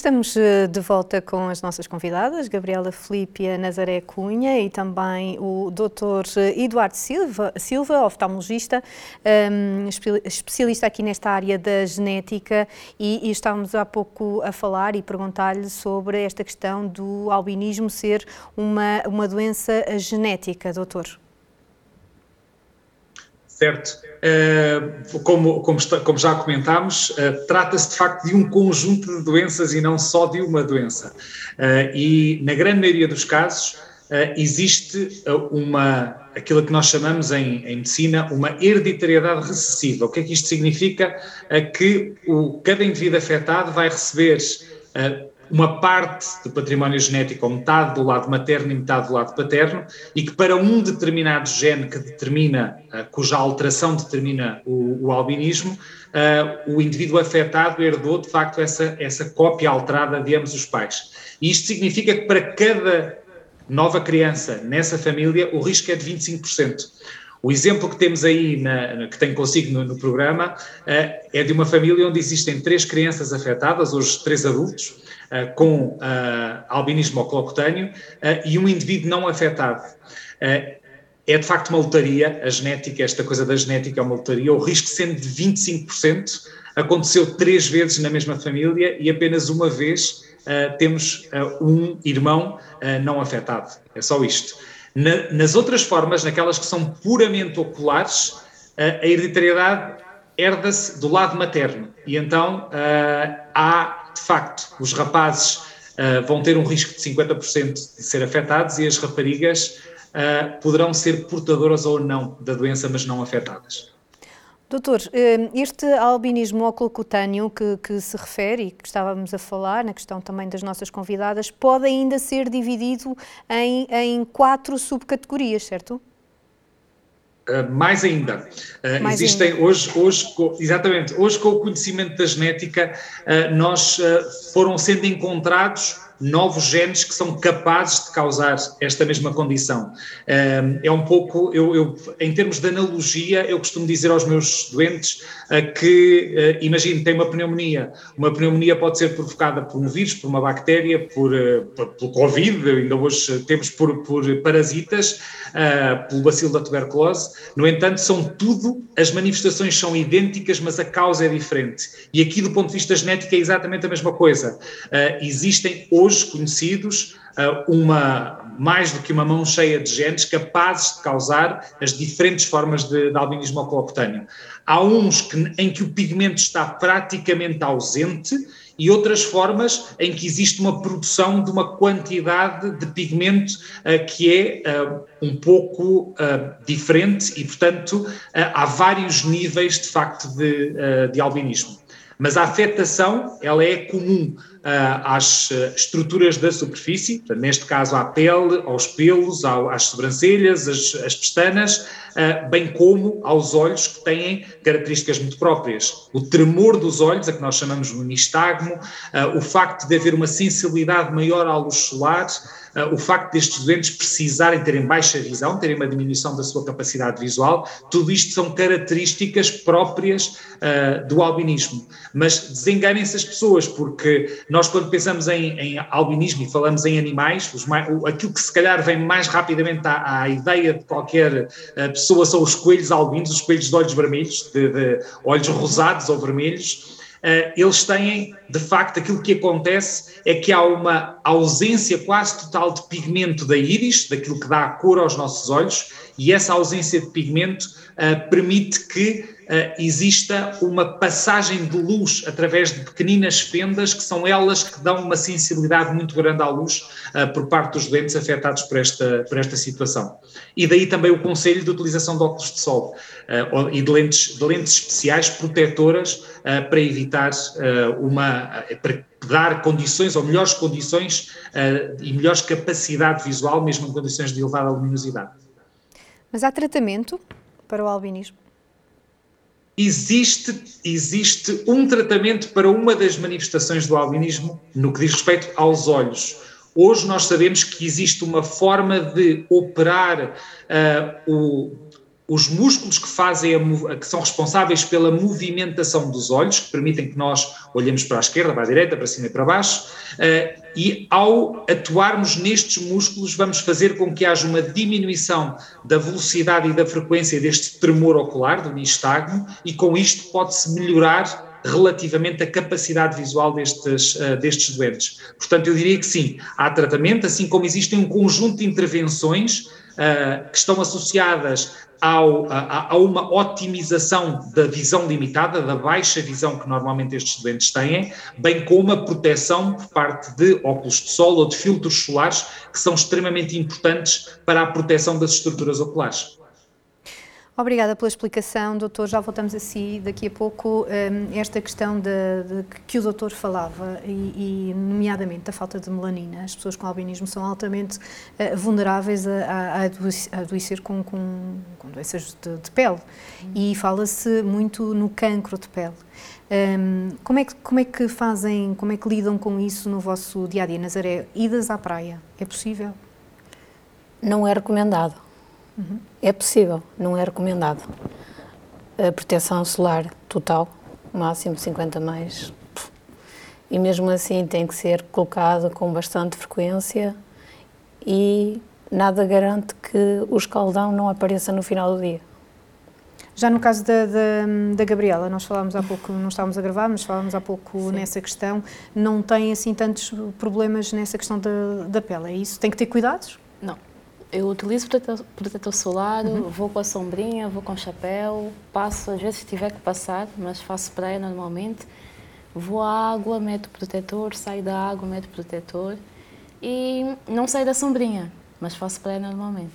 estamos eh, de volta com as nossas convidadas, Gabriela Filipia Nazaré Cunha e também o Dr. Eduardo Silva, Silva oftalmologista, um, especialista aqui nesta área da genética e, e estávamos há pouco a falar e perguntar-lhe sobre esta questão do albinismo ser uma, uma doença genética, doutor. Certo. Uh, como, como, está, como, já comentámos, uh, trata-se de facto de um conjunto de doenças e não só de uma doença. Uh, e na grande maioria dos casos existe uma, aquilo que nós chamamos em, em, medicina, uma hereditariedade recessiva. O que é que isto significa? que o, cada indivíduo afetado vai receber uma parte do património genético, ou metade do lado materno e metade do lado paterno, e que para um determinado gene que determina, uh, cuja alteração determina o, o albinismo, uh, o indivíduo afetado herdou de facto essa, essa cópia alterada de ambos os pais. E isto significa que para cada nova criança nessa família o risco é de 25%. O exemplo que temos aí, na, que tenho consigo no, no programa, uh, é de uma família onde existem três crianças afetadas, hoje três adultos, uh, com uh, albinismo oculocutâneo e um indivíduo não afetado. é de facto uma lotaria, a genética, esta coisa da genética é uma lotaria, o risco sendo de 25%, aconteceu três vezes na mesma família e apenas uma vez temos um irmão não afetado. É só isto. Na, nas outras formas, naquelas que são puramente oculares, a hereditariedade herda-se do lado materno. E então há, de facto, os rapazes vão ter um risco de 50% de ser afetados e as raparigas poderão ser portadoras ou não da doença, mas não afetadas. Doutor, hum, este albinismo oculocutâneo que, que, se refere e que estávamos a falar, na questão também das nossas convidadas, pode ainda ser dividido em, em quatro subcategorias, certo? Uh, mais ainda. Uh, mais existem ainda. hoje, hoje, exatamente, hoje com o conhecimento da genética, uh, nós foram sendo encontrados novos genes que são capazes de causar esta mesma condição. É um pouco, eu, eu em termos de analogia, eu costumo dizer aos meus doentes ah, que, ah, imagine, tem uma pneumonia. Uma pneumonia pode ser provocada por um vírus, por uma bactéria, por, ah, por pelo Covid, ainda hoje temos por, por parasitas, pelo bacilo da tuberculose. No entanto, são tudo, as manifestações são idênticas, mas a causa é diferente. E aqui, do ponto de vista genético, é exatamente a mesma coisa. Existem hoje hoje conhecidos uh, uma, mais do que uma mão cheia de genes capazes de causar as diferentes formas de, de albinismo oculocutâneo. Há uns que, em que o pigmento está praticamente ausente e outras formas em que existe uma produção de uma quantidade de pigmento uh, que é uh, um pouco uh, diferente e, portanto, há vários níveis de facto de, de albinismo. Mas a afetação, ela é comum às uh, estruturas da superfície, neste caso à pele, aos pelos, às sobrancelhas, as, as pestanas, uh, bem como aos olhos que têm características muito próprias. O tremor dos olhos, a que nós chamamos de nistagmo, o facto de haver uma sensibilidade maior à luz solar, o facto destes doentes precisarem terem baixa visão, terem uma diminuição da sua capacidade visual, tudo isto são características próprias do albinismo. Mas desenganem-se as pessoas, porque nós, quando pensamos em, em albinismo e falamos em animais, mais, aquilo que se calhar vem mais rapidamente à, à ideia de qualquer uh, pessoa são os coelhos albinos, os coelhos de olhos vermelhos, de, de olhos rosados ou vermelhos. Uh, eles têm, de facto, aquilo que acontece é que há uma ausência quase total de pigmento da íris, daquilo que dá a cor aos nossos olhos, e essa ausência de pigmento uh, permite que exista uma passagem de luz através de pequeninas fendas, que são elas que dão uma sensibilidade muito grande à luz uh, por parte dos doentes afetados por esta, por esta situação. E daí também o conselho de utilização de óculos de sol uh, e de lentes, de lentes especiais protetoras para evitar uma. Para dar condições ou melhores condições e melhores capacidade visual, mesmo em condições de elevada luminosidade. Mas há tratamento para o albinismo? Existe, existe um tratamento para uma das manifestações do albinismo no que diz respeito aos olhos. Hoje nós sabemos que existe uma forma de operar uh, o, os músculos que fazem a, que são responsáveis pela movimentação dos olhos, que permitem que nós olhemos para a esquerda, para a direita, para cima e para baixo, uh, e ao atuarmos nestes músculos vamos fazer com que haja uma diminuição da velocidade e da frequência deste tremor ocular, do nistagmo, e com isto pode-se melhorar relativamente à capacidade visual destes, uh, destes doentes. Portanto, eu diria que sim, há tratamento, assim como existem um conjunto de intervenções que estão associadas ao, a, a, uma otimização da visão limitada, da baixa visão que normalmente estes doentes têm, bem como a proteção por parte de óculos de sol ou de filtros solares, que são extremamente importantes para a proteção das estruturas oculares. Obrigada pela explicação, doutor. Já voltamos a si daqui a pouco. Um, esta questão de, de, que o doutor falava, e, e, nomeadamente da falta de melanina. As pessoas com albinismo são altamente uh, vulneráveis a, a, a adoecer com, com, com doenças de, de pele. E fala-se muito no cancro de pele. Um, como, é que, como é que fazem, como é que lidam com isso no vosso dia a dia, Nazaré? Idas à praia, é possível? Não é recomendado Uhum. É possível, não é recomendado. A proteção solar total, máximo 50 mais. E mesmo assim tem que ser colocado com bastante frequência e nada garante que o escaldão não apareça no final do dia. Já no caso da, da, da, Gabriela, nós falámos há pouco, não estávamos a gravar, mas falámos há pouco Sim. nessa questão, não tem assim tantos problemas nessa questão da, da pele, é isso? Tem que ter cuidados? Eu utilizo protetor, protetor solar, uhum. vou com a sombrinha, vou com chapéu, passo, às vezes tiver que passar, mas faço praia normalmente. Vou à água, meto protetor, saio da água, meto protetor e não saio da sombrinha, mas faço praia normalmente.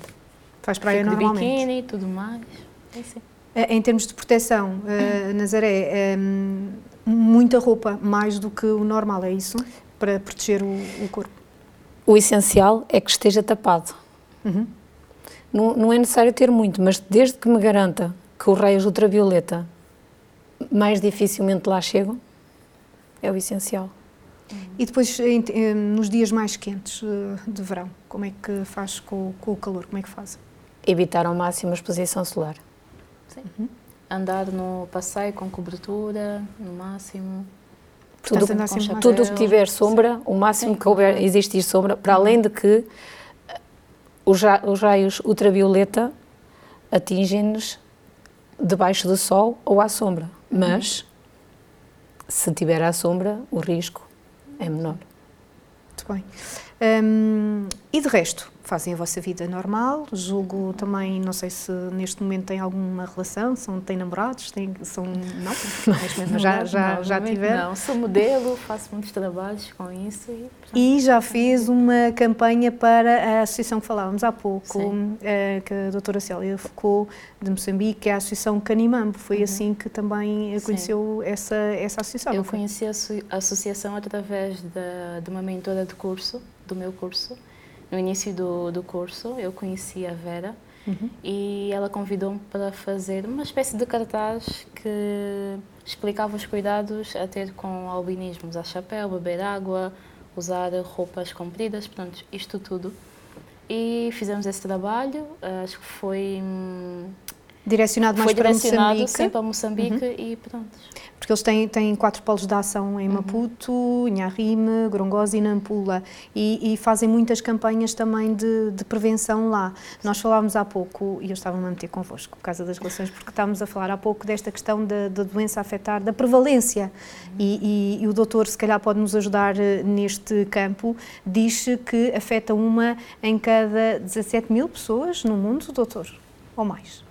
Faz praia Fico normalmente? De biquíni e tudo mais. É assim. Em termos de proteção, uh, Nazaré, um, muita roupa, mais do que o normal, é isso? Para proteger o, o corpo? O essencial é que esteja tapado Uhum. Não, não, é necessário ter muito, mas desde que me garanta que os raios ultravioleta mais dificilmente lá chegam, é o essencial. E depois, nos dias mais quentes eh, de verão, como é que faz com, com o calor? Como é que faz? Evitar ao máximo a exposição solar. Sim. Uhum. Andar no passeio com cobertura, no máximo. Tudo, tudo que tiver sombra, Sim. o máximo Sim. que houver existir sombra, para além de que os, os raios ultravioleta atingem-nos debaixo do sol ou à sombra, mas se tiver à sombra, o risco é menor. Muito bem. Um, e de resto, fazem a vossa vida normal, julgo também, não sei se neste momento tem alguma relação, são, têm namorados, têm, são, não, não já, já, já tiveram? Não, sou modelo, faço muitos trabalhos com isso. E, e já fez uma campanha para a associação que falávamos há pouco, uh, que a doutora Célia Foucault, de Moçambique, que é a Associação Canimambo, foi uhum. assim que também conheceu essa, essa associação? Eu conheci a associação através de, de uma mentora de curso, do meu curso, no início do, do curso, eu conheci a Vera uhum. e ela convidou-me para fazer uma espécie de cartaz que explicava os cuidados a ter com albinismo, usar chapéu, beber água, usar roupas compridas, portanto, isto tudo. E fizemos esse trabalho, acho que foi hum, Direcionado mais Foi para direcionado, Moçambique. sim, para Moçambique uhum. e pronto. Porque eles têm, têm quatro polos de ação em uhum. Maputo, uhum. Inharime, Grongosa e Nampula e, e, fazem muitas campanhas também de, de prevenção lá. Nós falávamos há pouco, e eu estava a manter convosco por causa das relações, porque estávamos a falar há pouco desta questão da, da doença afetar, da prevalência uhum. e, e, e, o doutor se calhar pode nos ajudar eh, neste campo, diz que afeta uma em cada 17 mil pessoas no mundo, doutor, ou mais?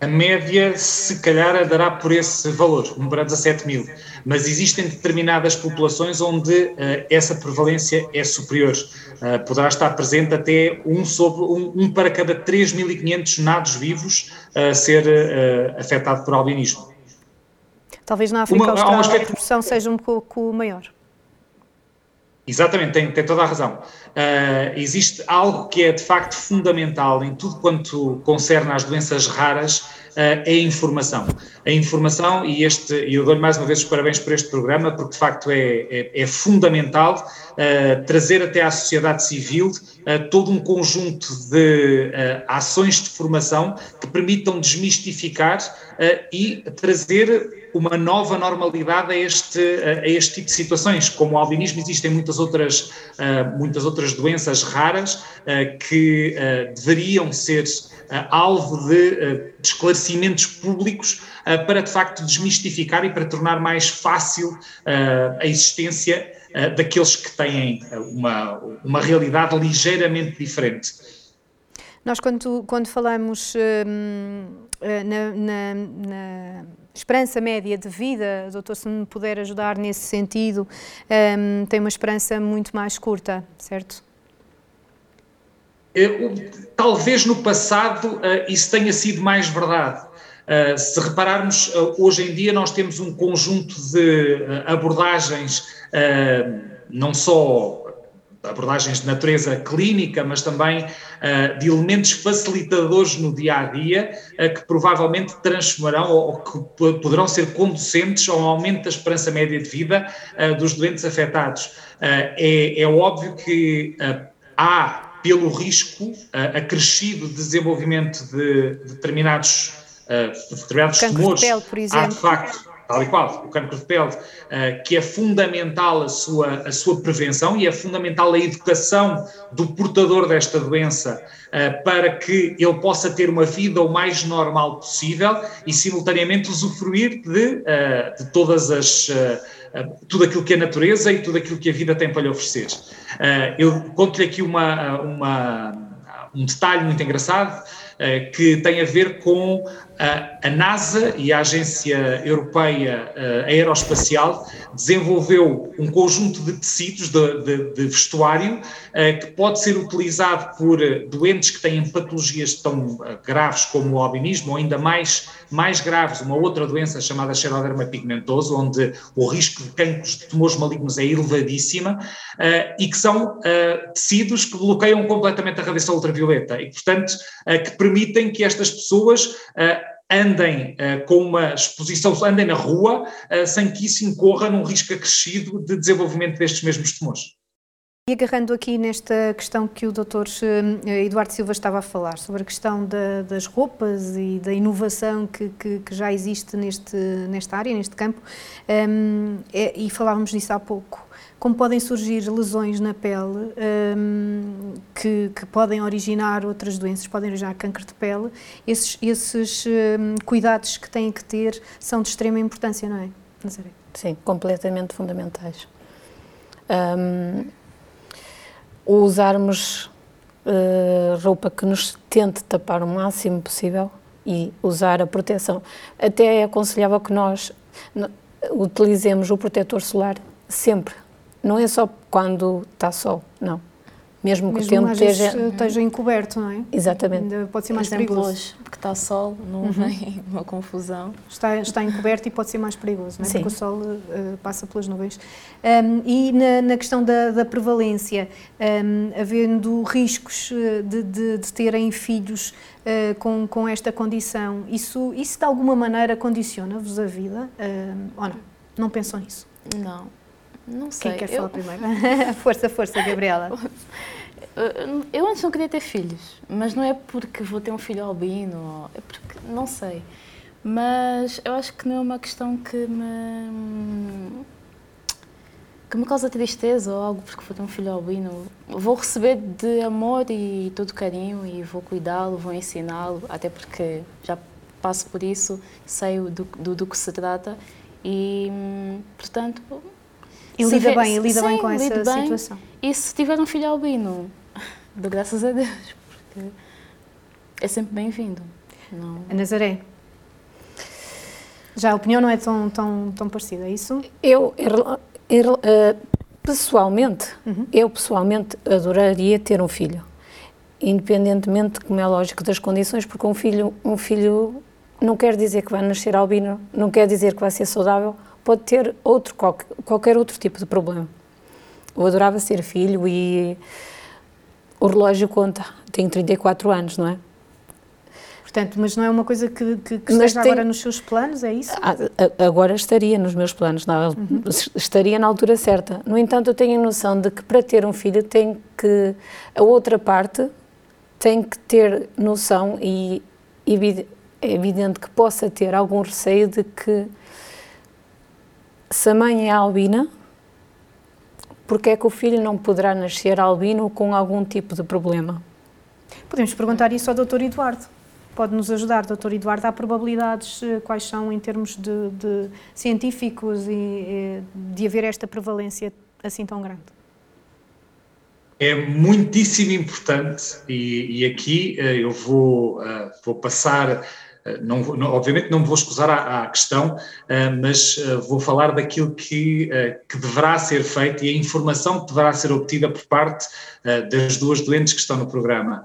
A média se calhar andará por esse valor, 1 para 17 mil, mas existem determinadas populações onde uh, essa prevalência é superior. Uh, poderá estar presente até um, sobre, um, um para cada 3.500 nados vivos a uh, ser uh, afetado por albinismo. Talvez na África Uma, Austral a proporção seja um pouco maior. Exatamente, tem, tem, toda a razão. Uh, existe algo que é de facto fundamental em tudo quanto concerne às doenças raras, é a informação. A informação, e este, eu dou-lhe mais uma vez os parabéns por este programa, porque de facto é, é, é fundamental uh, trazer até à sociedade civil uh, todo um conjunto de uh, ações de formação que permitam desmistificar e trazer uma nova normalidade a este, a este tipo de situações. Como o albinismo, existem muitas outras, muitas outras doenças raras que deveriam ser alvo de esclarecimentos públicos para, de facto, desmistificar e para tornar mais fácil a existência daqueles que têm uma, uma realidade ligeiramente diferente. Nós, quando, quando falamos hum, na, na, na, esperança média de vida, doutor, se me puder ajudar nesse sentido, hum, tem uma esperança muito mais curta, certo? Talvez no passado isso tenha sido mais verdade. se repararmos, hoje em dia nós temos um conjunto de abordagens, não só abordagens de natureza clínica, mas também uh, de elementos facilitadores no dia a dia, uh, que provavelmente transformarão ou, ou, que poderão ser conducentes ao aumento da esperança média de vida uh, dos doentes afetados. É, é, óbvio que há, pelo risco acrescido de desenvolvimento de, de determinados, determinados tumores, de pele, por exemplo. há de facto tal e qual, o cancro de pele, uh, que é fundamental a sua, a sua prevenção e é fundamental a educação do portador desta doença uh, para que ele possa ter uma vida o mais normal possível e simultaneamente usufruir de, uh, de todas as tudo aquilo que é natureza e tudo aquilo que a vida tem para lhe oferecer. eu conto-lhe aqui uma, uma, um detalhe muito engraçado que tem a ver com a NASA e a Agência Europeia eh, Aeroespacial desenvolveu um conjunto de tecidos de, de, de vestuário eh, que pode ser utilizado por doentes que têm patologias tão eh, graves como o albinismo, ou ainda mais, mais graves, uma outra doença chamada xeroderma pigmentoso, onde o risco de cancros de tumores malignos é elevadíssima, e que são tecidos que bloqueiam completamente a radiação ultravioleta e, portanto, que permitem que estas pessoas andem uh, com uma exposição, andem na rua, uh, sem que isso incorra num risco acrescido de desenvolvimento destes mesmos tumores. E agarrando aqui nesta questão que o Dr. Eh, Eduardo Silva estava a falar, sobre a questão da, das roupas e da inovação que, que, que, já existe neste, nesta área, neste campo, um, é, e falávamos disso há pouco, como podem surgir lesões na pele um, que, que, podem originar outras doenças, podem originar câncer de pele, esses, esses um, cuidados que têm que ter são de extrema importância, não é, Nazaré? Sim, completamente fundamentais. Um, usarmos uh, roupa que nos tente tapar o máximo possível e usar a proteção. Até é aconselhável que nós utilizemos o protetor solar sempre não é só quando está sol, não. Mesmo que Mesmo o tempo esteja... esteja encoberto, não é? Exatamente. Ainda pode ser mais Exemplo perigoso. hoje, porque está sol, nuvem, uhum. uma confusão. Está, está encoberto e pode ser mais perigoso, não é? Sim. Porque o sol uh, passa pelas nuvens. Um, e na, na, questão da, da prevalência, um, havendo riscos eh, de, de, de terem filhos uh, com, com esta condição, isso, isso de alguma maneira condiciona-vos a vida? Uh, ou não? Não pensam nisso? Não. Não sei. Quem quer eu... falar primeiro? força, força, Gabriela. Eu antes não queria ter filhos, mas não é porque vou ter um filho albino, é porque não sei. Mas eu acho que não é uma questão que me que me causa tristeza ou algo porque vou ter um filho albino. Vou receber de amor e todo carinho e vou cuidá-lo, vou ensiná-lo, até porque já passo por isso, sei do, do, do que se trata e, portanto, e se lida bem, e lida sim, bem com essa bem. situação. E se tiver um filho albino, de graças a Deus, porque é sempre bem-vindo. Não... A Nazaré. Já a opinião não é tão, tão, tão parecida, é isso? Eu, uh, pessoalmente, uhum. eu pessoalmente adoraria ter um filho. Independentemente, como é lógico, das condições, porque um filho, um filho não quer dizer que vai nascer albino, não quer dizer que vai ser saudável, pode ter outro, qualquer, outro tipo de problema. Eu adorava ser filho e o relógio conta, tenho 34 anos, não é? Portanto, mas não é uma coisa que, que, que esteja tem... agora nos seus planos, é isso? Ah, agora estaria nos meus planos, não, uhum. estaria na altura certa. No entanto, eu tenho a noção de que para ter um filho tem que, a outra parte tem que ter noção e é evidente que possa ter algum receio de que se a mãe é albina, porque é que o filho não poderá nascer albino com algum tipo de problema? Podemos perguntar isso ao Dr. Eduardo. Pode nos ajudar, Dr. Eduardo, há probabilidades eh, quais são em termos de, de científicos e eh, de haver esta prevalência assim tão grande? É muitíssimo importante e, e aqui uh, eu vou, vou passar eh, não, não, obviamente não me vou escusar à, à questão, uh, mas uh, vou falar daquilo que, uh, que deverá ser feito e a informação que deverá ser obtida por parte das duas doentes que estão no programa.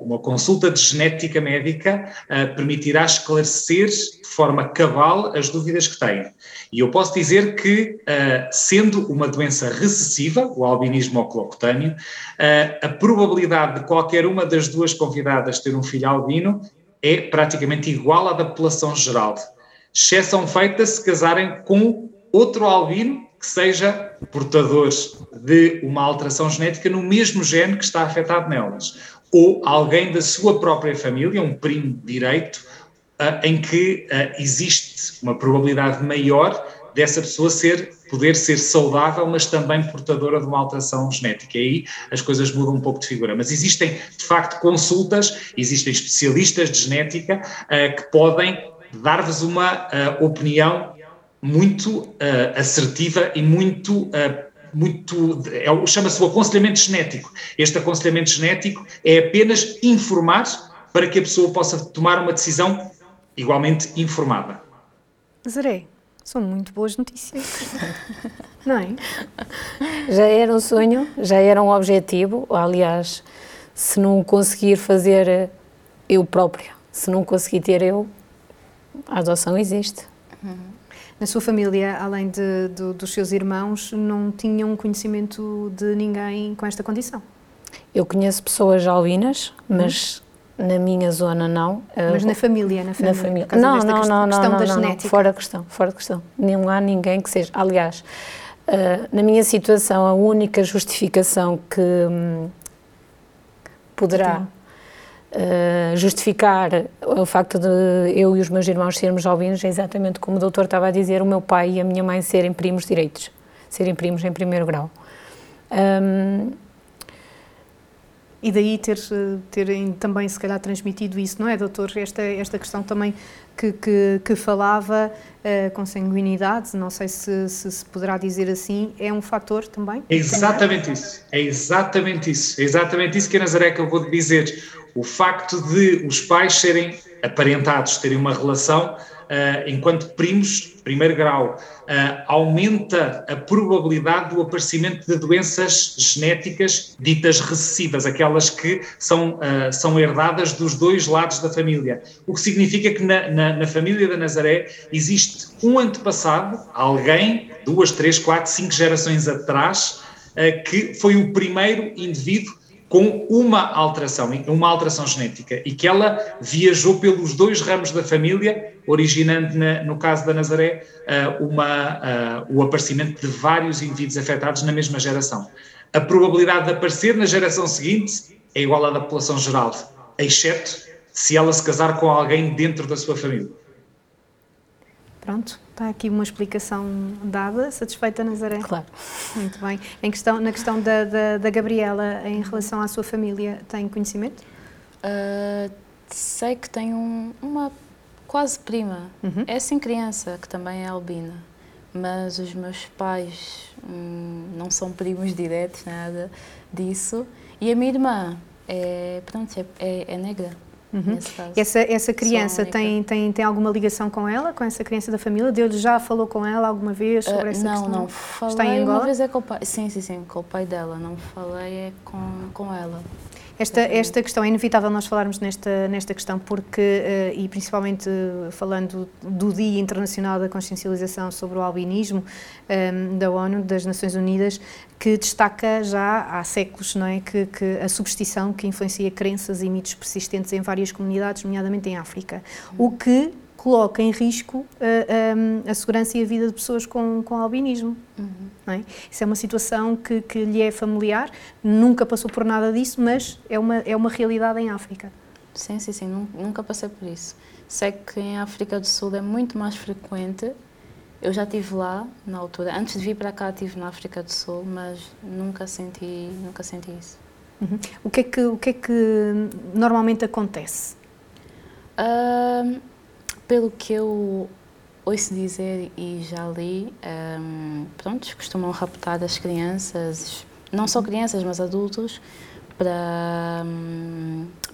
uma consulta de genética médica permitirá esclarecer de forma cabal as dúvidas que têm. E eu posso dizer que, sendo uma doença recessiva, o albinismo oclocutâneo, a probabilidade de qualquer uma das duas convidadas ter um filho albino é praticamente igual à da população geral, exceção feita se casarem com outro albino que seja portador de uma alteração genética no mesmo gene que está afetado nelas, ou alguém da sua própria família, um primo direito, uh, em que uh, existe uma probabilidade maior dessa pessoa ser, poder ser saudável, mas também portadora de uma alteração genética. E aí as coisas mudam um pouco de figura. Mas existem, de facto, consultas, existem especialistas de genética uh, que podem dar-vos uma uh, opinião muito uh, assertiva e muito muito, é, chama-se o aconselhamento genético. Este aconselhamento genético é apenas informar para que a pessoa possa tomar uma decisão igualmente informada. Zerei. São muito boas notícias. não é? Já era um sonho, já era um objetivo. Aliás, se não conseguir fazer eu própria, se não conseguir ter eu, a adoção existe. Na sua família, além de, de, dos seus irmãos, não tinham conhecimento de ninguém com esta condição? Eu conheço pessoas albinas, mas na minha zona não. Mas na família, na família. Na família. Não, não, não, não, questão não, da genética. fora questão, fora questão. Não há ninguém que seja. Aliás, uh, na minha situação, a única justificação que hum, poderá uh, justificar o facto de eu e os meus irmãos sermos albinos é exatamente como o doutor estava a dizer, o meu pai e a minha mãe serem primos direitos, serem primos em primeiro grau. Um, e daí ter, terem também, se calhar, transmitido isso, não é, doutor? Esta, esta questão também que, que, que falava, uh, com sanguinidade, não sei se, se, se, poderá dizer assim, é um fator também? É exatamente isso, é exatamente isso, é exatamente isso que a Nazaré eu vou dizer. O facto de os pais serem aparentados, terem uma relação uh, enquanto primos, primeiro grau, uh, aumenta a probabilidade do aparecimento de doenças genéticas ditas recessivas, aquelas que são, uh, são herdadas dos dois lados da família. O que significa que na, na, na família da Nazaré existe um antepassado, alguém, duas, três, quatro, cinco gerações atrás, que foi o primeiro indivíduo com uma alteração, uma alteração genética, e que ela viajou pelos dois ramos da família, originando, na, no caso da Nazaré, uh, uma, uh, o aparecimento de vários indivíduos afetados na mesma geração. A probabilidade de aparecer na geração seguinte é igual à da população geral, exceto se ela se casar com alguém dentro da sua família. Pronto, está aqui uma explicação dada. Satisfeita, Nazaré? Claro. Muito bem. Em questão, na questão da, da, da Gabriela, em relação à sua família, tem conhecimento? Uh, sei que tem um, uma quase prima. Uhum. É sem criança, que também é albina. Mas os meus pais hum, não são primos diretos, nada disso. E a minha irmã, é, pronto, é, é, é negra. Uhum. Essa, essa criança tem, tem, tem alguma ligação com ela, com essa criança da família? Deus já falou com ela alguma vez sobre uh, essa não, questão? Não, não. Falei Está em Angola? uma vez é com o pai. Sim, sim, sim, com o pai dela. Não falei é com, com ela. Esta, esta questão, é inevitável nós falarmos nesta, nesta questão, porque, uh, e principalmente uh, falando do Dia Internacional da Consciencialização sobre o Albinismo, ehm, da ONU, das Nações Unidas, que destaca já há séculos não é, que, que, a superstição que influencia crenças e mitos persistentes em várias comunidades, nomeadamente em África. O que coloca em risco a, eh, a, a, segurança e a vida de pessoas com, com albinismo. Uhum. É? Isso é uma situação que, que lhe é familiar, nunca passou por nada disso, mas é uma, é uma realidade em África. Sim, sim, sim, nunca passei por isso. Sei que em África do Sul é muito mais frequente. Eu já estive lá na altura, antes de vir para cá estive na África do Sul, mas nunca senti, nunca senti isso. Uhum. O, que é que, o que é que normalmente acontece? Pelo que eu ouço dizer e já li, um, pronto, costumam raptar as crianças, não só crianças, mas adultos, para,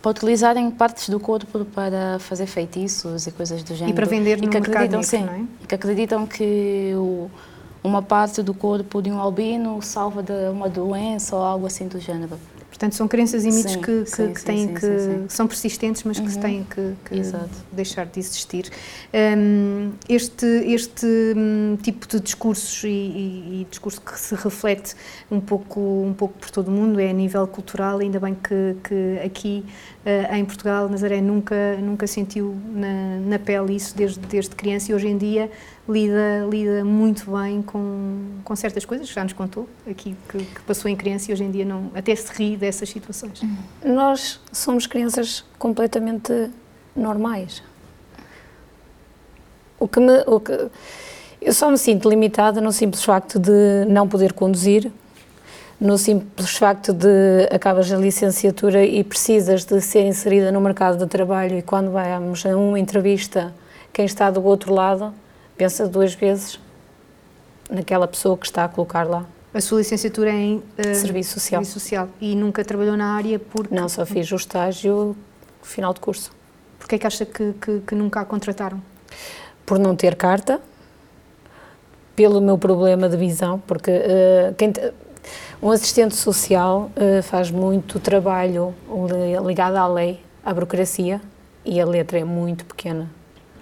para utilizarem partes do corpo para fazer feitiços e coisas do género. E para vender no e que acreditam, sim, não é? Que acreditam que o, uma parte do corpo de um albino salva de uma doença ou algo assim do género. Portanto, são crenças e mitos sim, que, que, sim, que, têm sim, que são persistentes, mas uhum. que têm que, deixar de existir. Um, este este um, tipo de discursos e, e, e, discurso que se reflete um pouco um pouco por todo o mundo é a nível cultural. Ainda bem que, que aqui uh, em Portugal Nazaré nunca nunca sentiu na, na pele isso desde desde criança e hoje em dia lida, lida muito bem com, com certas coisas, já nos contou aqui que, que, passou em criança e hoje em dia não, até se ri dessas situações. Nós somos crianças completamente normais. O que me, o que, eu só me sinto limitada no simples facto de não poder conduzir, no simples facto de acabas a licenciatura e precisas de ser inserida no mercado de trabalho e quando vamos a uma entrevista, quem está do outro lado pensa duas vezes naquela pessoa que está a colocar lá. A sua licenciatura é em uh, Serviço Social. Serviço Social e nunca trabalhou na área porque... Não, só fiz o estágio final de curso. Porquê é que acha que, que, que nunca a contrataram? Por não ter carta, pelo meu problema de visão, porque uh, quem, um assistente social uh, faz muito trabalho ligado à lei, à burocracia, e a letra é muito pequena.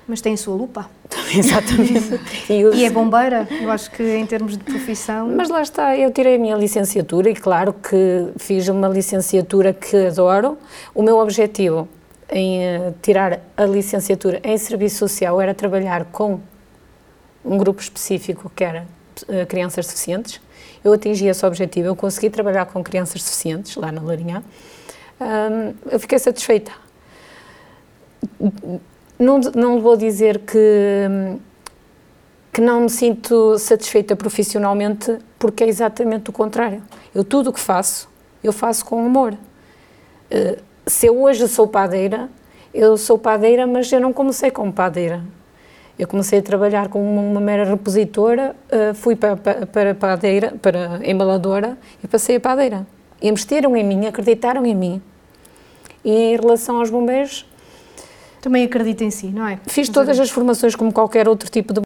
Mas tem a sua lupa. Exatamente. e, e, é bombeira, eu acho que em termos de profissão. Mas lá está, eu tirei a minha licenciatura e claro que fiz uma licenciatura que adoro. O meu objetivo em eh, tirar a licenciatura em serviço social era trabalhar com um grupo específico que era uh, crianças deficientes. Eu atingi esse objetivo, eu consegui trabalhar com crianças deficientes lá na Larinha. Um, eu fiquei satisfeita não, não vou dizer que, que não me sinto satisfeita profissionalmente, porque é exatamente o contrário. Eu tudo o que faço, eu faço com amor. Uh, se eu hoje sou padeira, eu sou padeira, mas eu não comecei como padeira. Eu comecei a trabalhar como uma mera repositora, uh, fui para, para, para padeira, para embaladora e passei a padeira. Investiram em mim, acreditaram em mim. E em relação aos bombeiros, também acredita em si, não é? Fiz todas as formações como qualquer outro tipo de